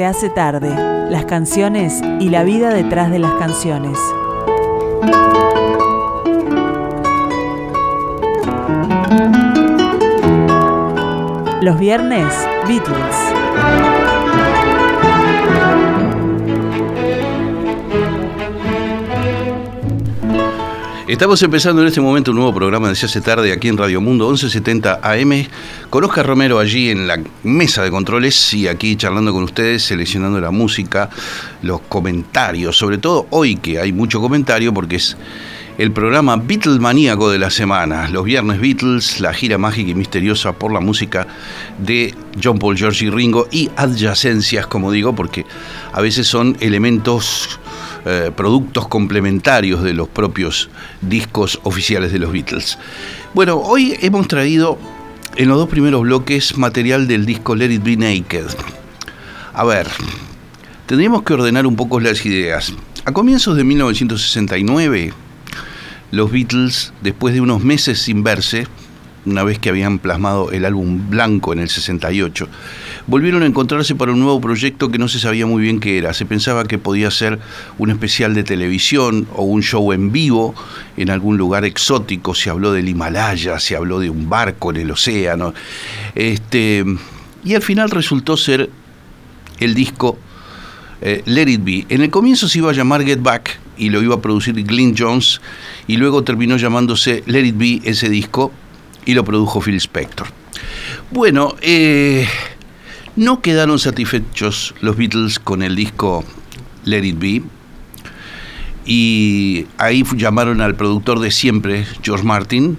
Se hace tarde, las canciones y la vida detrás de las canciones. Los viernes, Beatles. Estamos empezando en este momento un nuevo programa de hace tarde aquí en Radio Mundo 1170 AM con Oscar Romero allí en la mesa de controles y aquí charlando con ustedes, seleccionando la música, los comentarios, sobre todo hoy que hay mucho comentario porque es el programa Beatles maníaco de la semana. Los viernes Beatles, la gira mágica y misteriosa por la música de John Paul, George y Ringo y adyacencias, como digo, porque a veces son elementos eh, productos complementarios de los propios discos oficiales de los Beatles. Bueno, hoy hemos traído en los dos primeros bloques material del disco Let It Be Naked. A ver, tendríamos que ordenar un poco las ideas. A comienzos de 1969, los Beatles, después de unos meses sin verse, una vez que habían plasmado el álbum Blanco en el 68, volvieron a encontrarse para un nuevo proyecto que no se sabía muy bien qué era. Se pensaba que podía ser un especial de televisión o un show en vivo en algún lugar exótico. Se habló del Himalaya, se habló de un barco en el océano. Este, y al final resultó ser el disco eh, Let It Be. En el comienzo se iba a llamar Get Back y lo iba a producir Glyn Jones y luego terminó llamándose Let It Be ese disco y lo produjo Phil Spector. Bueno, eh, no quedaron satisfechos los Beatles con el disco Let It Be y ahí llamaron al productor de siempre, George Martin,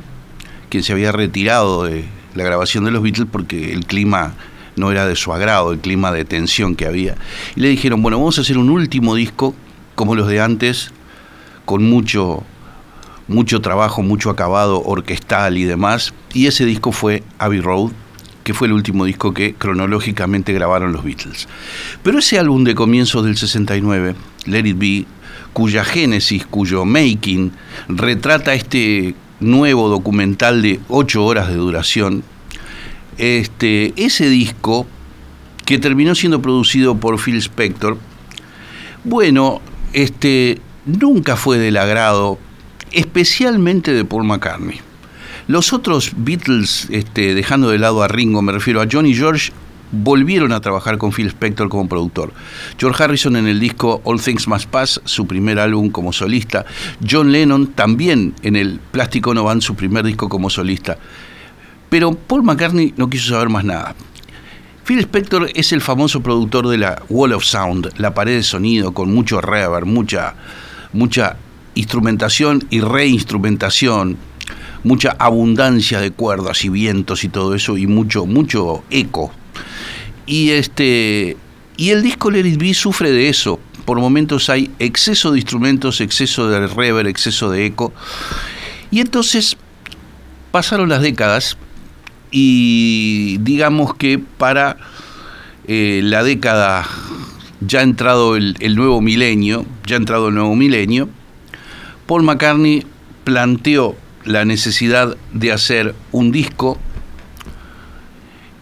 quien se había retirado de la grabación de los Beatles porque el clima no era de su agrado, el clima de tensión que había. Y le dijeron, bueno, vamos a hacer un último disco como los de antes, con mucho mucho trabajo, mucho acabado orquestal y demás. Y ese disco fue Abbey Road, que fue el último disco que cronológicamente grabaron los Beatles. Pero ese álbum de comienzos del 69, Let It Be, cuya génesis, cuyo making, retrata este nuevo documental de ocho horas de duración, este, ese disco, que terminó siendo producido por Phil Spector, bueno, este, nunca fue del agrado especialmente de Paul McCartney. Los otros Beatles, este, dejando de lado a Ringo, me refiero a John y George, volvieron a trabajar con Phil Spector como productor. George Harrison en el disco All Things Must Pass, su primer álbum como solista. John Lennon también en el Plástico No Van, su primer disco como solista. Pero Paul McCartney no quiso saber más nada. Phil Spector es el famoso productor de la Wall of Sound, la pared de sonido con mucho reverb, mucha, mucha instrumentación y reinstrumentación, mucha abundancia de cuerdas y vientos y todo eso y mucho mucho eco. Y este y el disco Let It Be sufre de eso. Por momentos hay exceso de instrumentos, exceso de reverb, exceso de eco. Y entonces pasaron las décadas y digamos que para eh, la década ya entrado el, el nuevo milenio, ya entrado el nuevo milenio, Paul McCartney planteó la necesidad de hacer un disco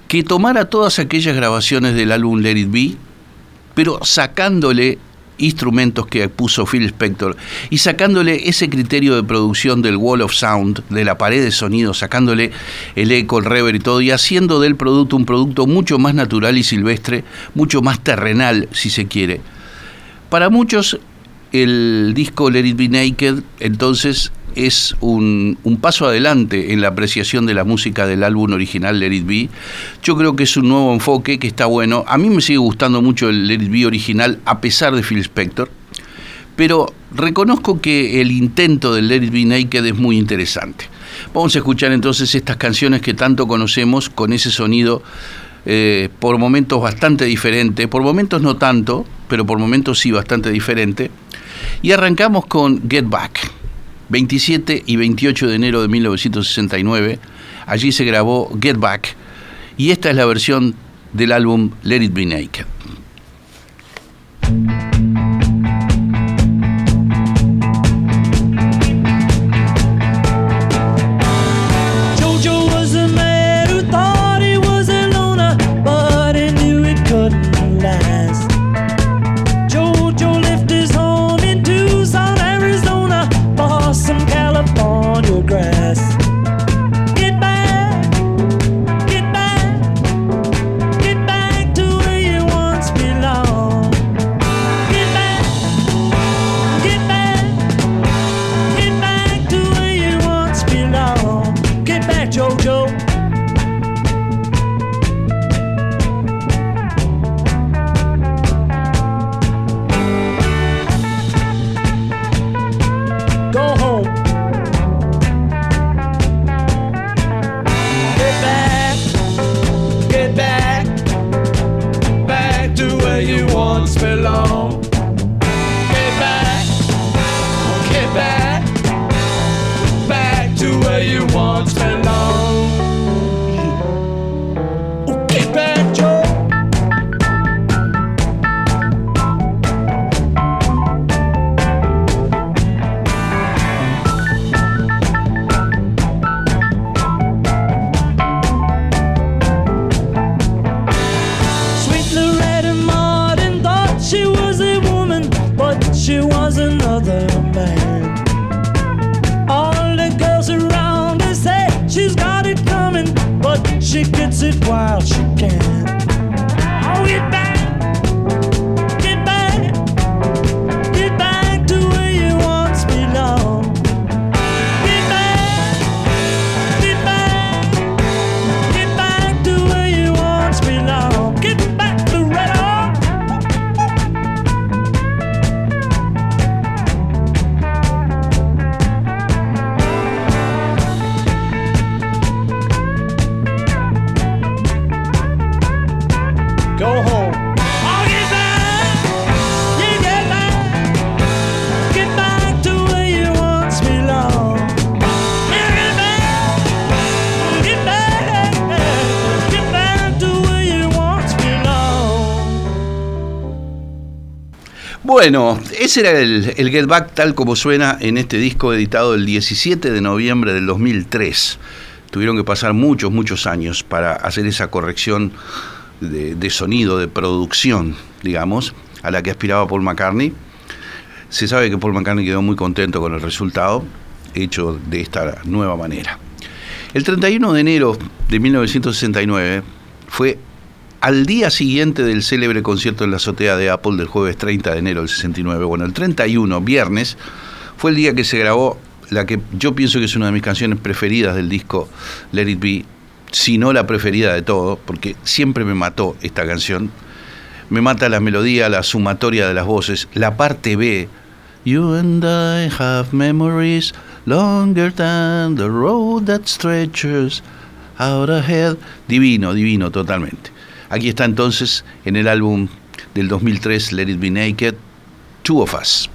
que tomara todas aquellas grabaciones del álbum Let It Be, pero sacándole instrumentos que puso Phil Spector y sacándole ese criterio de producción del wall of sound, de la pared de sonido, sacándole el eco, el reverb y todo, y haciendo del producto un producto mucho más natural y silvestre, mucho más terrenal, si se quiere. Para muchos el disco Let It Be Naked entonces es un, paso adelante en la apreciación de la música del álbum original Let It Be. Yo creo que es un nuevo enfoque que está bueno. A mí me sigue gustando mucho el Let It Be original a pesar de Phil Spector, pero reconozco que el intento del Let It Be Naked es muy interesante. Vamos a escuchar entonces estas canciones que tanto conocemos con ese sonido eh, por momentos bastante diferente, por momentos no tanto, pero por momentos sí bastante diferente. Y arrancamos con Get Back, 27 y 28 de enero de 1969. Allí se grabó Get Back y esta es la versión del álbum Let It Be Naked. Bueno, ese era el, Get Back tal como suena en este disco editado el 17 de noviembre del 2003. Tuvieron que pasar muchos, muchos años para hacer esa corrección de, de sonido, de producción, digamos, a la que aspiraba Paul McCartney. Se sabe que Paul McCartney quedó muy contento con el resultado hecho de esta nueva manera. El 31 de enero de 1969 fue al día siguiente del célebre concierto en la azotea de Apple del jueves 30 de enero del 69. Bueno, el 31, viernes, fue el día que se grabó la que yo pienso que es una de mis canciones preferidas del disco Let It Be, si no la preferida de todo, porque siempre me mató esta canción. Me mata la melodía, la sumatoria de las voces, la parte B. You and I have memories longer than the road that stretches out ahead. Divino, divino totalmente. Aquí está entonces en el álbum del 2003, Let It Be Naked, Two of Us.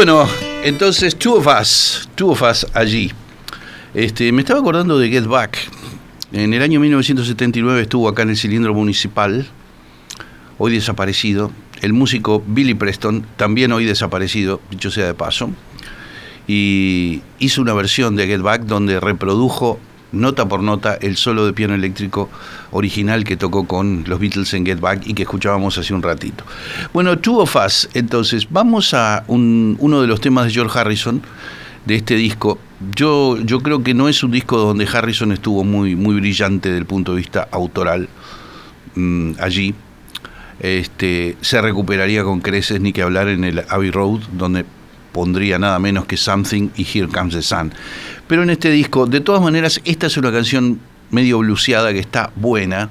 Bueno, entonces Two of Us, Two of Us allí. Este, me estaba acordando de Get Back. En el año 1979 estuvo acá en el cilindro municipal hoy desaparecido, el músico Billy Preston, también hoy desaparecido, dicho sea de paso, y hizo una versión de Get Back donde reprodujo nota por nota el solo de piano eléctrico original que tocó con los Beatles en Get Back y que escuchábamos hace un ratito. Bueno, Two of Us, entonces, vamos a un- uno de los temas de George Harrison de este disco. Yo, yo creo que no es un disco donde Harrison estuvo muy, muy brillante desde el punto de vista autoral mm, allí. Este, se recuperaría con creces, ni que hablar en el Abbey Road, donde pondría nada menos que Something y Here Comes the Sun. Pero en este disco, de todas maneras, esta es una canción medio bluseada que está buena,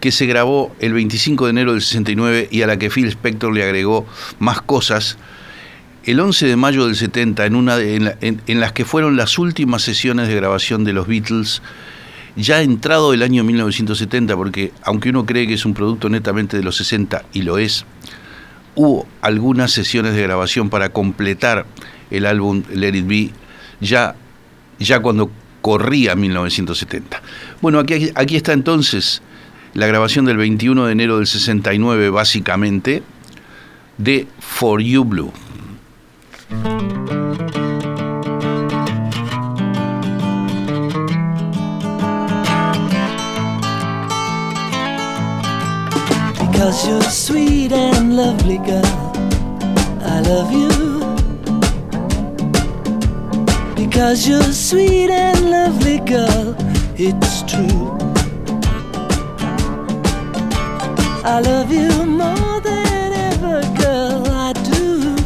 que se grabó el 25 de enero del 69 y a la que Phil Spector le agregó más cosas. El 11 de mayo del 70, en, una de- en, en las que fueron las últimas sesiones de grabación de los Beatles, ya entrado el año 1970, porque aunque uno cree que es un producto netamente de los 60, y lo es, hubo algunas sesiones de grabación para completar el álbum Let It Be ya, ya cuando corría 1970. Bueno, aquí, aquí está entonces la grabación del 21 de enero del 69, básicamente, de For You Blue. Because you're sweet and lovely, girl. I love you. Because you're sweet and lovely, girl. It's true. I love you more than ever, girl. I do.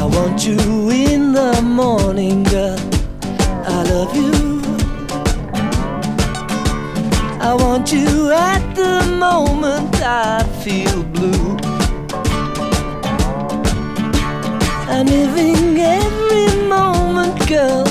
I want you in the morning, girl. I love you. I want you at the moment I feel blue. I'm living every moment, girl,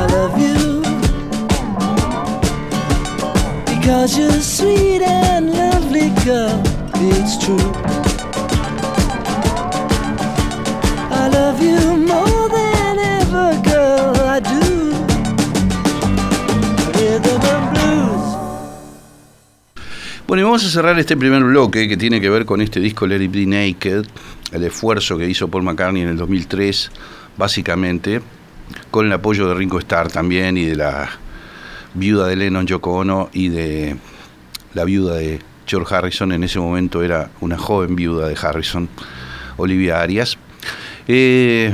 I love you. Because you're sweet and lovely, girl. It's true. I love you more than ever. Bueno, y vamos a cerrar este primer bloque que tiene que ver con este disco Let It Be Naked, el esfuerzo que hizo Paul McCartney en el 2003, básicamente, con el apoyo de Ringo Starr también y de la viuda de Lennon, Yoko Ono, y de la viuda de George Harrison, en ese momento era una joven viuda de Harrison, Olivia Arias. Eh,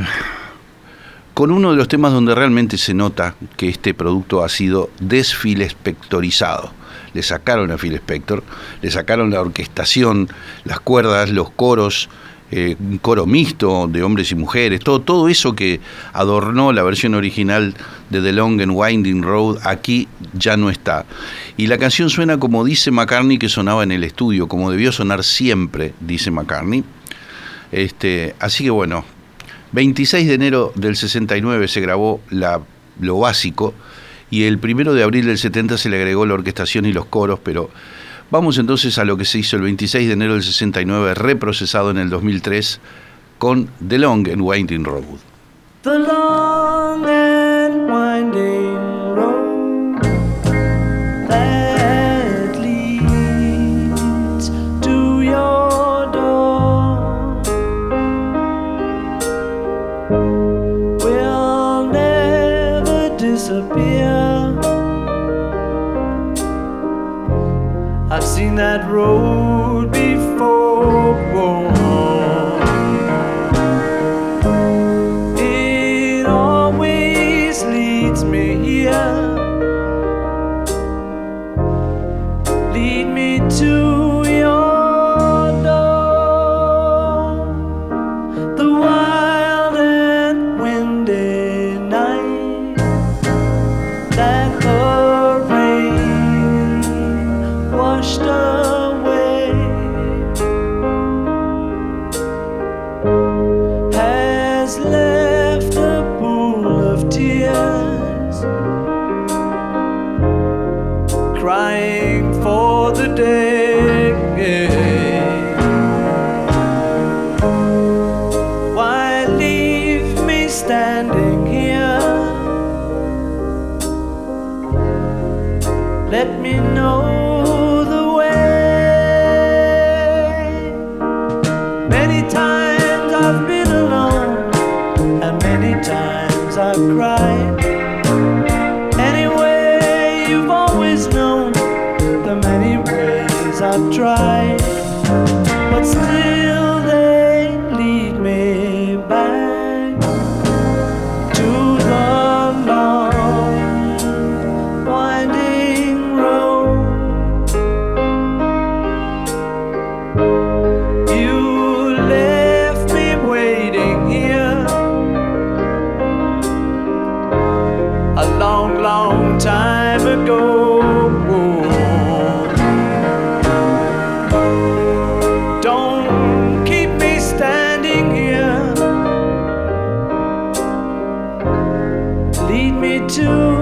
con uno de los temas donde realmente se nota que este producto ha sido desfilespectorizado. Le sacaron a Phil Spector, le sacaron la orquestación, las cuerdas, los coros, eh, un coro mixto de hombres y mujeres, todo, todo eso que adornó la versión original de The Long and Winding Road, aquí ya no está. Y la canción suena como dice McCartney que sonaba en el estudio, como debió sonar siempre, dice McCartney. Este, así que bueno, 26 de enero del 69 se grabó la, lo básico y el primero de abril del 70 se le agregó la orquestación y los coros, pero vamos entonces a lo que se hizo el 26 de enero del 69, reprocesado en el 2003 con The Long and Winding Road. That road me to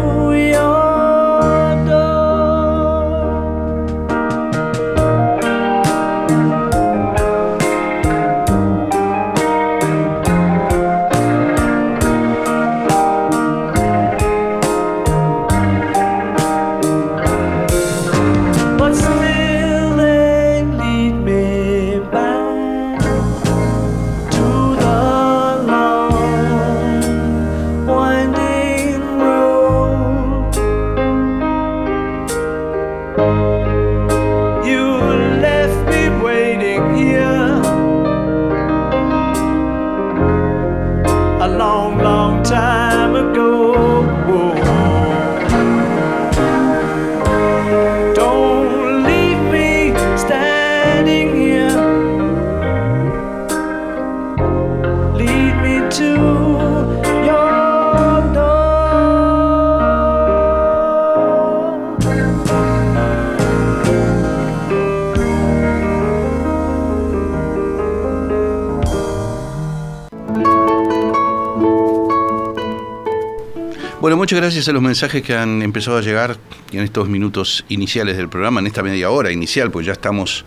muchas gracias a los mensajes que han empezado a llegar en estos minutos iniciales del programa, en esta media hora inicial, pues ya estamos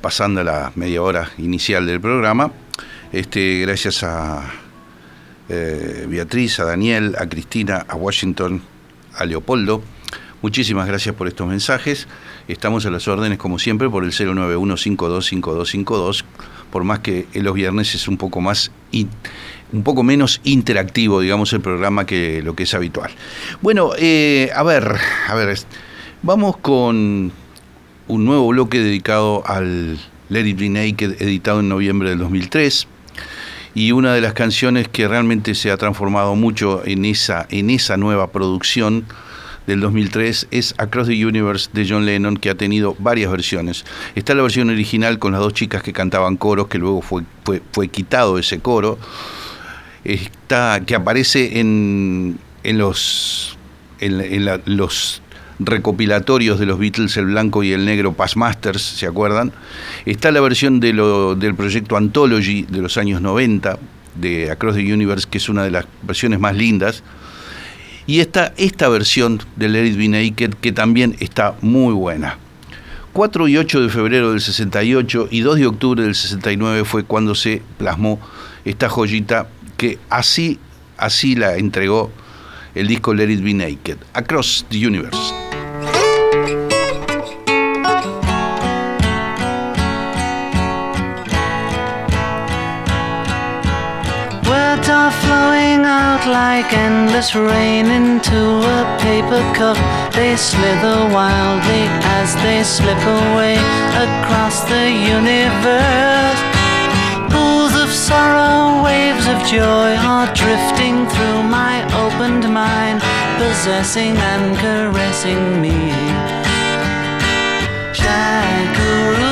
pasando la media hora inicial del programa. Este, gracias a eh, Beatriz, a Daniel, a Cristina, a Washington, a Leopoldo. Muchísimas gracias por estos mensajes. Estamos a las órdenes, como siempre, por el 091-525252, por más que los viernes es un poco más un poco menos interactivo, digamos, el programa que lo que es habitual. Bueno, eh, a ver, a ver, vamos con un nuevo bloque dedicado al Let It Be Naked, editado en noviembre del 2003 y una de las canciones que realmente se ha transformado mucho en esa, en esa nueva producción del 2003 es Across the Universe de John Lennon, que ha tenido varias versiones. Está la versión original con las dos chicas que cantaban coros, que luego fue, fue, fue quitado ese coro. Está, que aparece en, en los, en, los recopilatorios de los Beatles, el blanco y el negro Past Masters, ¿se acuerdan? Está la versión de lo, del proyecto Anthology de los años 90, de Across the Universe, que es una de las versiones más lindas. Y está esta versión de Let It Be Naked, que también está muy buena. 4 y 8 de febrero del 68 y 2 de octubre del 69 fue cuando se plasmó esta joyita que así, así la entregó el disco Let It Be Naked, Across the Universe. Words are flowing out like endless rain into a paper cup. They slither wildly as they slip away across the universe. Sorrow, waves of joy are drifting through my opened mind, possessing and caressing me. Shakuru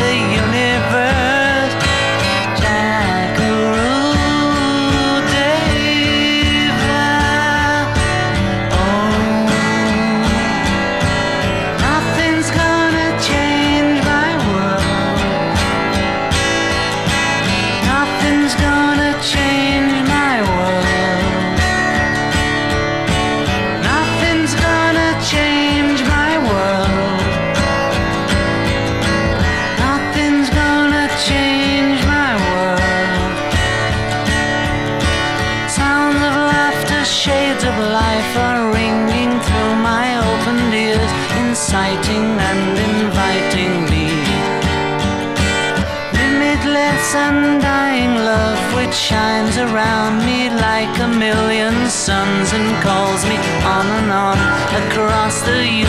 the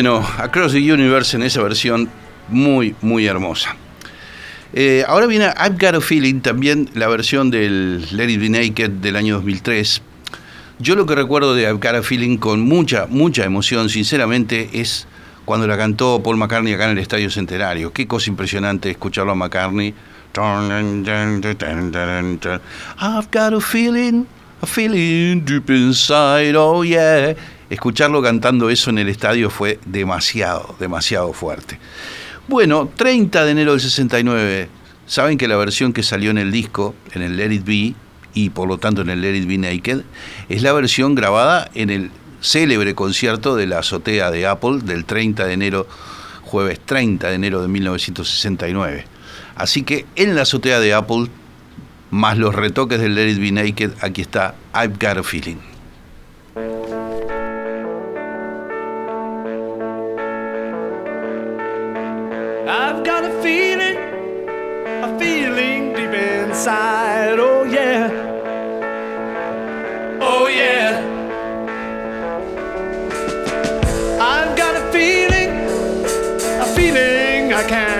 Bueno, Across the Universe en esa versión muy, muy hermosa. Eh, ahora viene I've Got a Feeling, también la versión del Let It Be Naked del año 2003. Yo lo que recuerdo de I've Got a Feeling con mucha, mucha emoción, sinceramente, es cuando la cantó Paul McCartney acá en el Estadio Centenario. Qué cosa impresionante escucharlo a McCartney. I've got a feeling, a feeling deep inside, oh yeah. Escucharlo cantando eso en el estadio fue demasiado, demasiado fuerte. Bueno, 30 de enero del 69. Saben que la versión que salió en el disco, en el Let It Be, y por lo tanto en el Let It Be Naked, es la versión grabada en el célebre concierto de la azotea de Apple del 30 de enero, jueves 30 de enero de 1969. Así que en la azotea de Apple, más los retoques del Let It Be Naked, aquí está I've Got a Feeling. Inside. Oh yeah. Oh yeah. I've got a feeling, a feeling I can't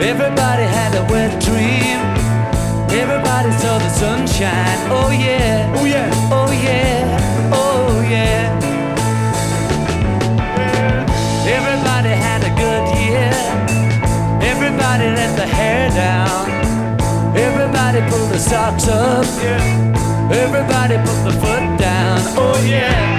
Everybody had a wet dream. Everybody saw the sunshine. Oh yeah. Oh yeah. Oh yeah. Oh yeah. Everybody had a good year. Everybody let the hair down. Everybody pulled the socks up. Yeah. Everybody put the foot down. Oh yeah.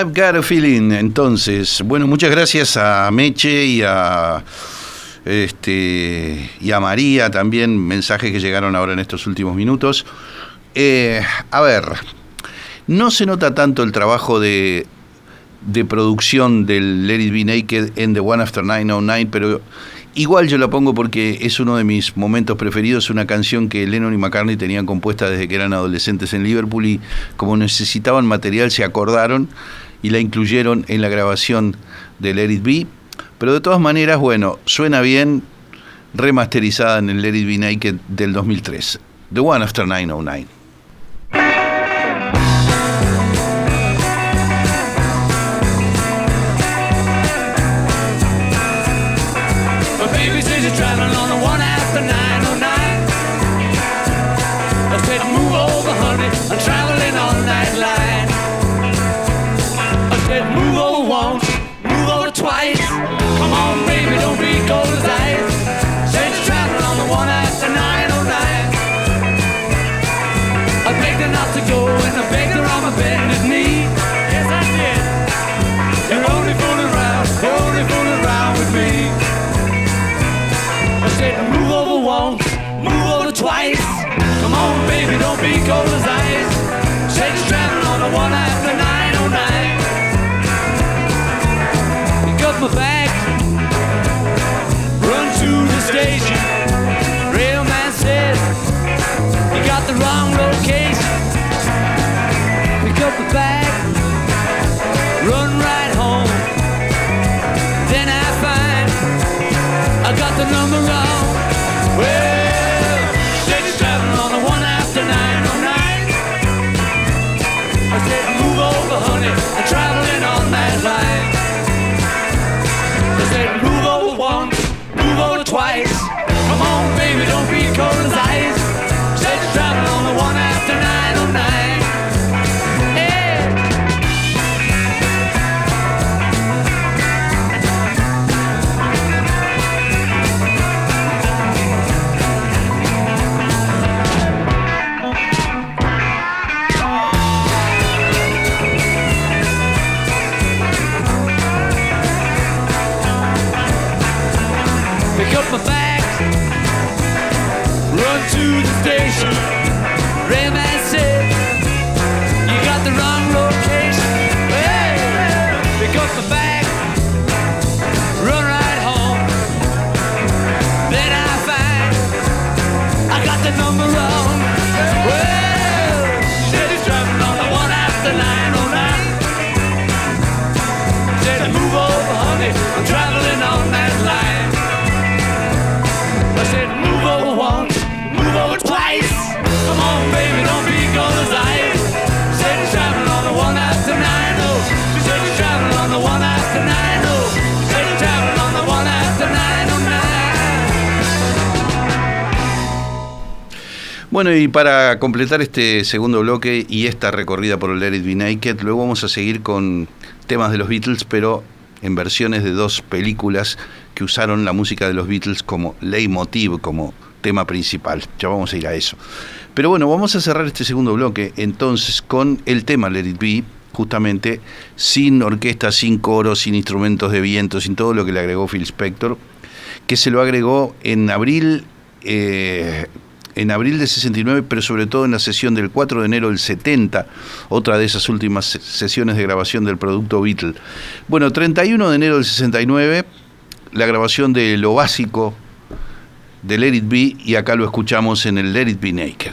I've Got a Feeling, entonces. Bueno, muchas gracias a Meche y a este y a María también, mensajes que llegaron ahora en estos últimos minutos. Eh, a ver, no se nota tanto el trabajo de, de producción del Let It Be Naked en The One After 909, pero igual yo la pongo porque es uno de mis momentos preferidos, una canción que Lennon y McCartney tenían compuesta desde que eran adolescentes en Liverpool y como necesitaban material se acordaron y la incluyeron en la grabación del Let It Be. Pero de todas maneras, bueno, suena bien remasterizada en el Let It Be Naked del 2003. The One After 909. back. Y para completar este segundo bloque y esta recorrida por el Let It Naked, luego vamos a seguir con temas de los Beatles, pero en versiones de dos películas que usaron la música de los Beatles como leitmotiv, como tema principal. Ya vamos a ir a eso. Pero bueno, vamos a cerrar este segundo bloque entonces con el tema Let It Be, justamente sin orquesta, sin coro, sin instrumentos de viento, sin todo lo que le agregó Phil Spector, que se lo agregó en abril. eh, en abril de 69, pero sobre todo en la sesión del 4 de enero del 70, otra de esas últimas se- sesiones de grabación del producto Beatle. Bueno, 31 de enero del 69, la grabación de lo básico de Let It Be, y acá lo escuchamos en el Let It Be Naked.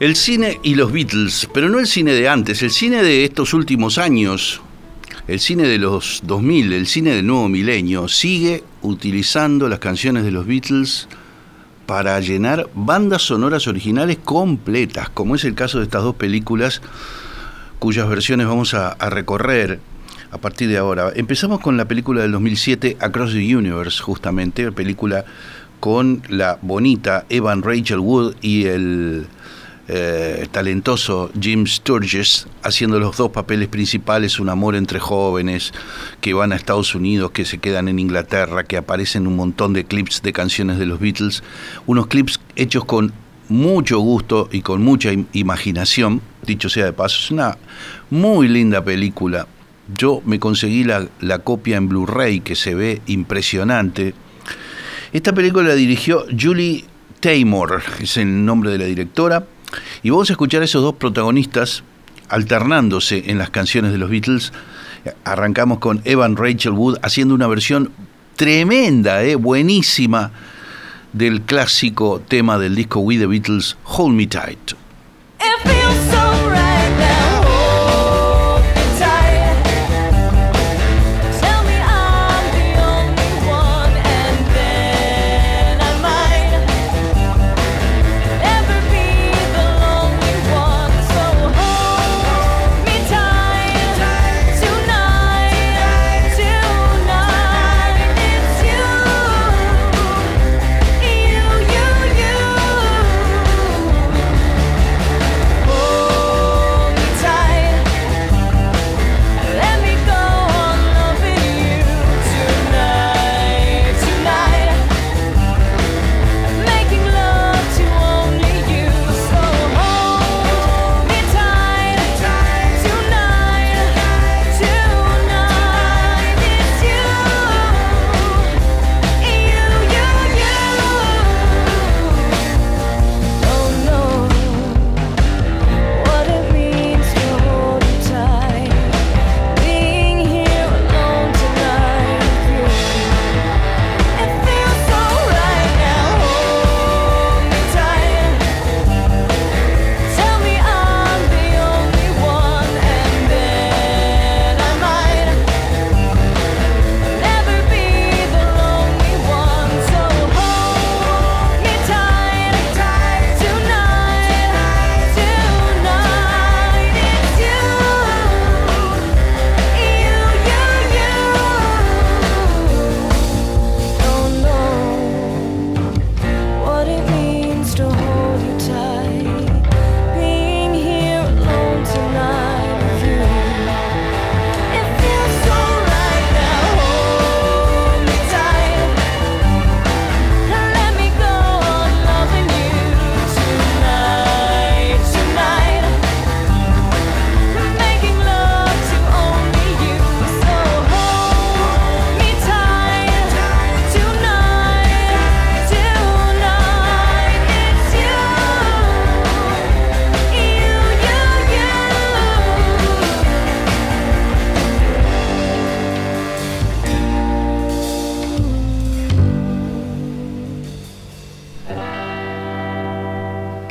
El cine y los Beatles, pero no el cine de antes, el cine de estos últimos años, el cine de los 2000, el cine del nuevo milenio, sigue utilizando las canciones de los Beatles para llenar bandas sonoras originales completas, como es el caso de estas dos películas cuyas versiones vamos a, recorrer a partir de ahora. Empezamos con la película del 2007, Across the Universe, justamente, película con la bonita Evan Rachel Wood y el eh, talentoso Jim Sturges haciendo los dos papeles principales, un amor entre jóvenes que van a Estados Unidos, que se quedan en Inglaterra, que aparecen un montón de clips de canciones de los Beatles, unos clips hechos con mucho gusto y con mucha im- imaginación, dicho sea de paso, es una muy linda película. Yo me conseguí la, la copia en Blu-ray que se ve impresionante. Esta película la dirigió Julie Taymor, es el nombre de la directora, y vamos a escuchar a esos dos protagonistas alternándose en las canciones de los Beatles. Arrancamos con Evan Rachel Wood haciendo una versión tremenda, eh, buenísima, del clásico tema del disco We the Beatles, Hold Me Tight.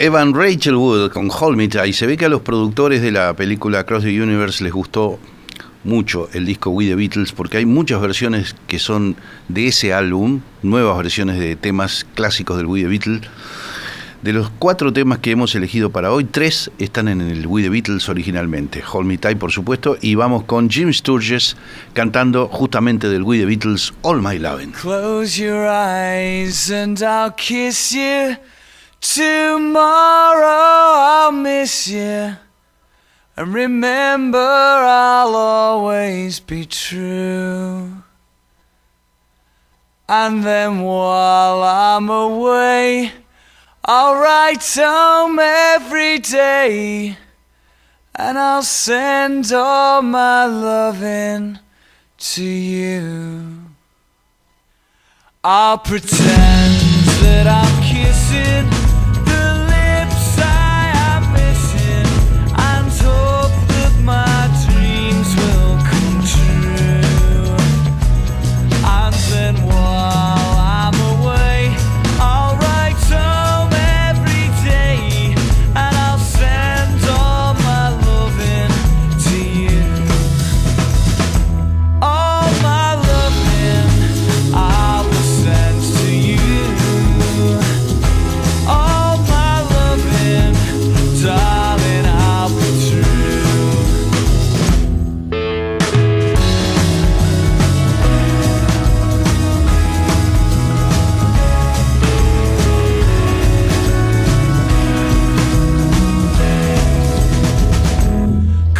Evan Rachel Wood con Hold Me Tight. Se ve que a los productores de la película Across the Universe les gustó mucho el disco We the Beatles porque hay muchas versiones que son de ese álbum, nuevas versiones de temas clásicos del We the Beatles. De los cuatro temas que hemos elegido para hoy, tres están en el We the Beatles originalmente. Hold Me Tight, por supuesto, y vamos con Jim Sturges cantando justamente del We the Beatles All My Lovin'. Close your eyes and I'll kiss you. Tomorrow I'll miss you. And remember, I'll always be true. And then while I'm away, I'll write home every day. And I'll send all my loving to you. I'll pretend that I'm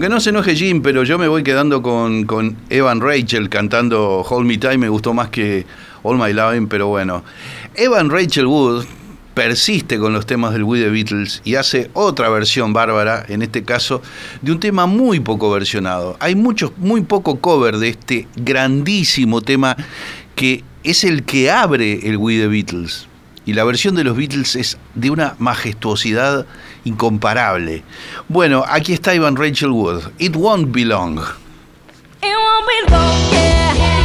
Que no se enoje Jim, pero yo me voy quedando con, Evan Rachel cantando Hold Me Tight, me gustó más que All My Loving, pero bueno. Evan Rachel Wood persiste con los temas del We The Beatles y hace otra versión bárbara, en este caso, de un tema muy poco versionado. Hay muchos, muy poco cover de este grandísimo tema que es el que abre el We The Beatles. Y la versión de los Beatles es de una majestuosidad incomparable. Bueno, aquí está Ivan Rachel Wood. It won't be long. It won't be long,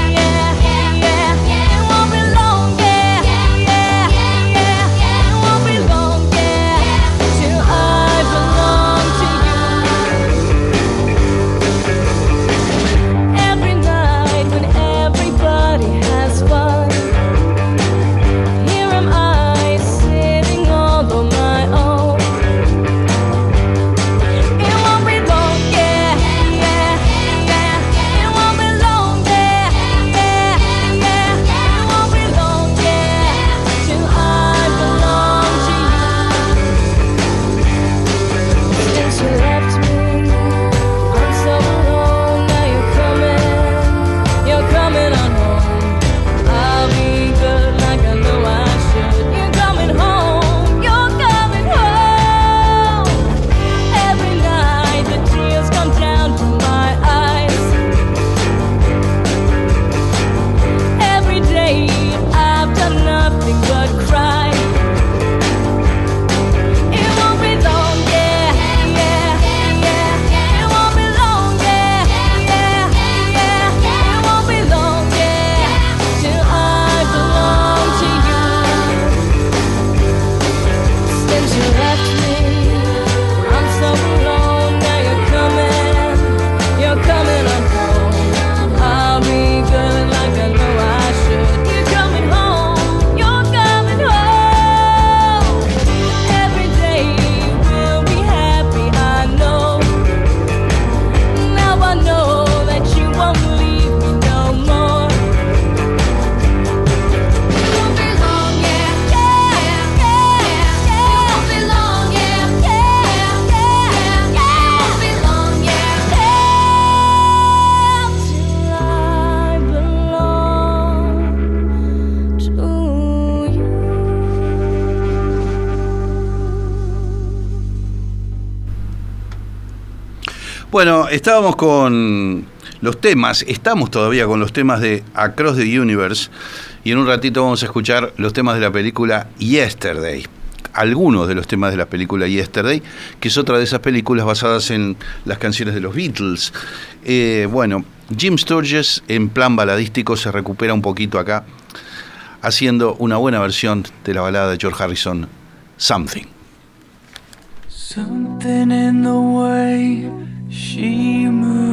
estábamos con los temas, estamos todavía con los temas de Across the Universe y en un ratito vamos a escuchar los temas de la película Yesterday. Algunos de los temas de la película Yesterday, que es otra de esas películas basadas en las canciones de los Beatles. Eh, bueno, Jim Sturges en plan baladístico se recupera un poquito acá, haciendo una buena versión de la balada de George Harrison, Something. Something in the she moves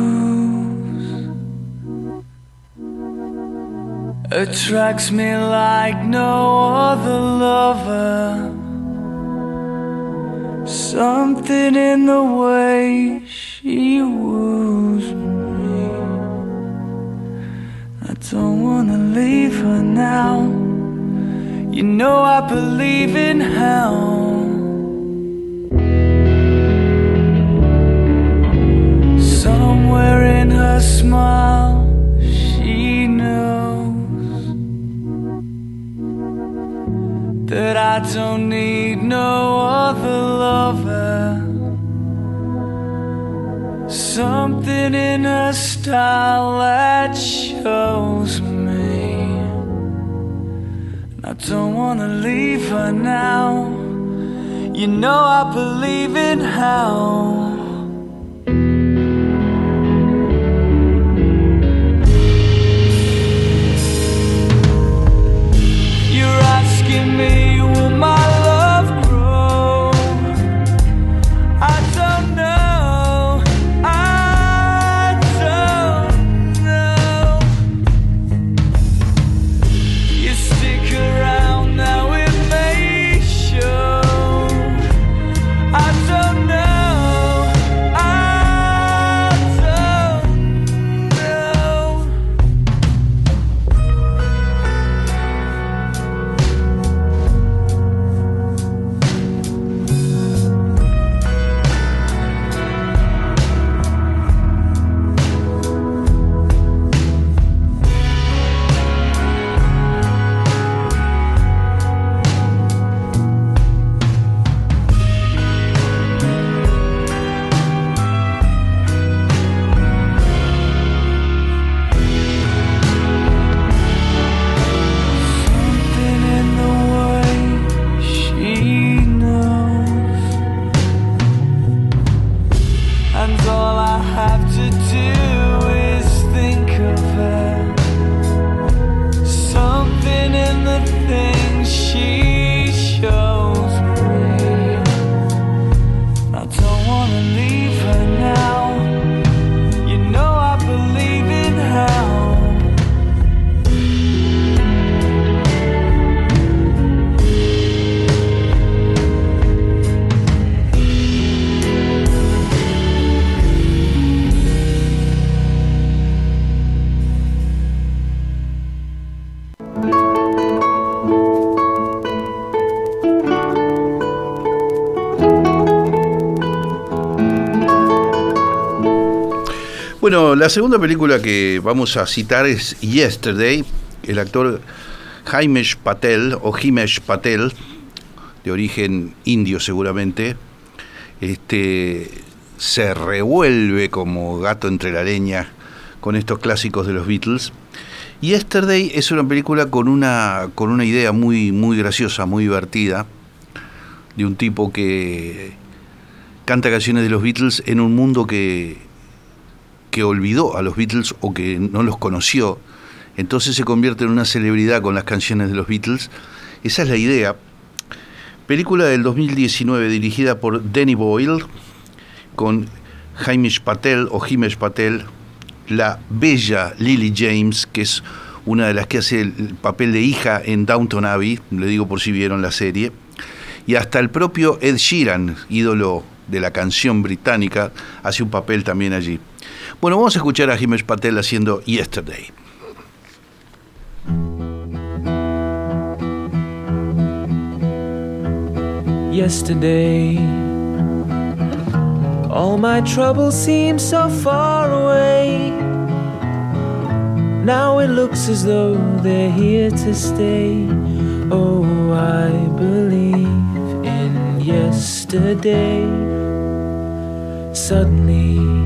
attracts me like no other lover. Something in the way she woos me. I don't wanna leave her now. You know I believe in hell. Somewhere in her smile, she knows that I don't need no other lover. Something in her style that shows me. and I don't wanna leave her now. You know I believe in hell. Bueno, la segunda película que vamos a citar es Yesterday. El actor Jaimesh Patel o Himesh Patel, de origen indio seguramente, este, se revuelve como gato entre la leña con estos clásicos de los Beatles. Yesterday es una película con una, con una idea muy, muy graciosa, muy divertida, de un tipo que canta canciones de los Beatles en un mundo que, que olvidó a los Beatles o que no los conoció. Entonces se convierte en una celebridad con las canciones de los Beatles. Esa es la idea. Película del 2019 dirigida por Danny Boyle con Hamish Patel o Himesh Patel, la bella Lily James, que es una de las que hace el papel de hija en Downton Abbey, le digo por si vieron la serie, y hasta el propio Ed Sheeran, ídolo de la canción británica, hace un papel también allí. Bueno, vamos a escuchar a Himesh Patel haciendo Yesterday. yesterday. All my troubles seem so far away. Now it looks as though they're here to stay. Oh, I believe in yesterday. Suddenly,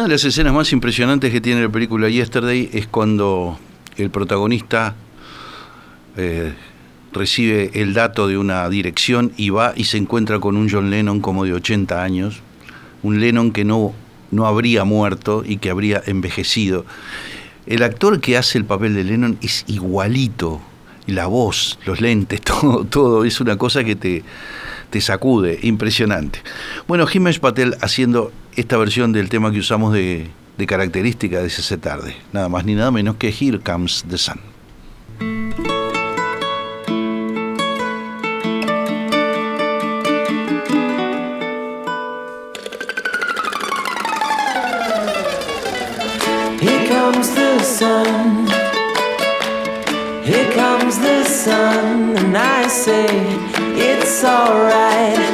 Una de las escenas más impresionantes que tiene la película Yesterday es cuando el protagonista eh, recibe el dato de una dirección y va y se encuentra con un John Lennon como de 80 años, un Lennon que no, no habría muerto y que habría envejecido. El actor que hace el papel de Lennon es igualito, la voz, los lentes, todo, todo es una cosa que te, te sacude, impresionante. Bueno, Himesh Patel haciendo esta versión del tema que usamos de, de característica de ese tarde, nada más ni nada menos que Here Comes the Sun. Here comes the sun. Here comes the sun, and I say it's alright.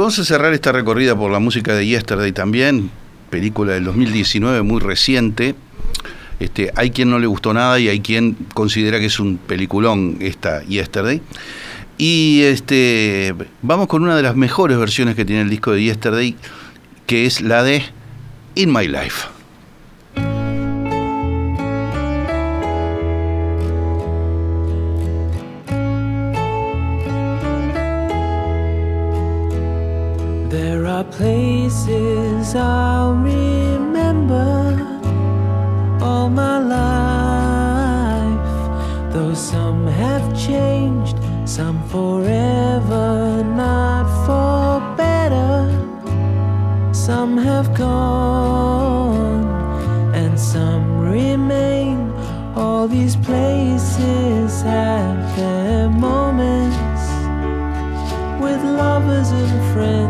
Vamos a cerrar esta recorrida por la música de Yesterday también, película del 2019 muy reciente. Este, hay quien no le gustó nada y hay quien considera que es un peliculón esta Yesterday. Y este, vamos con una de las mejores versiones que tiene el disco de Yesterday, que es la de In My Life. I'll remember all my life. Though some have changed, some forever, not for better. Some have gone, and some remain. All these places have their moments with lovers and friends.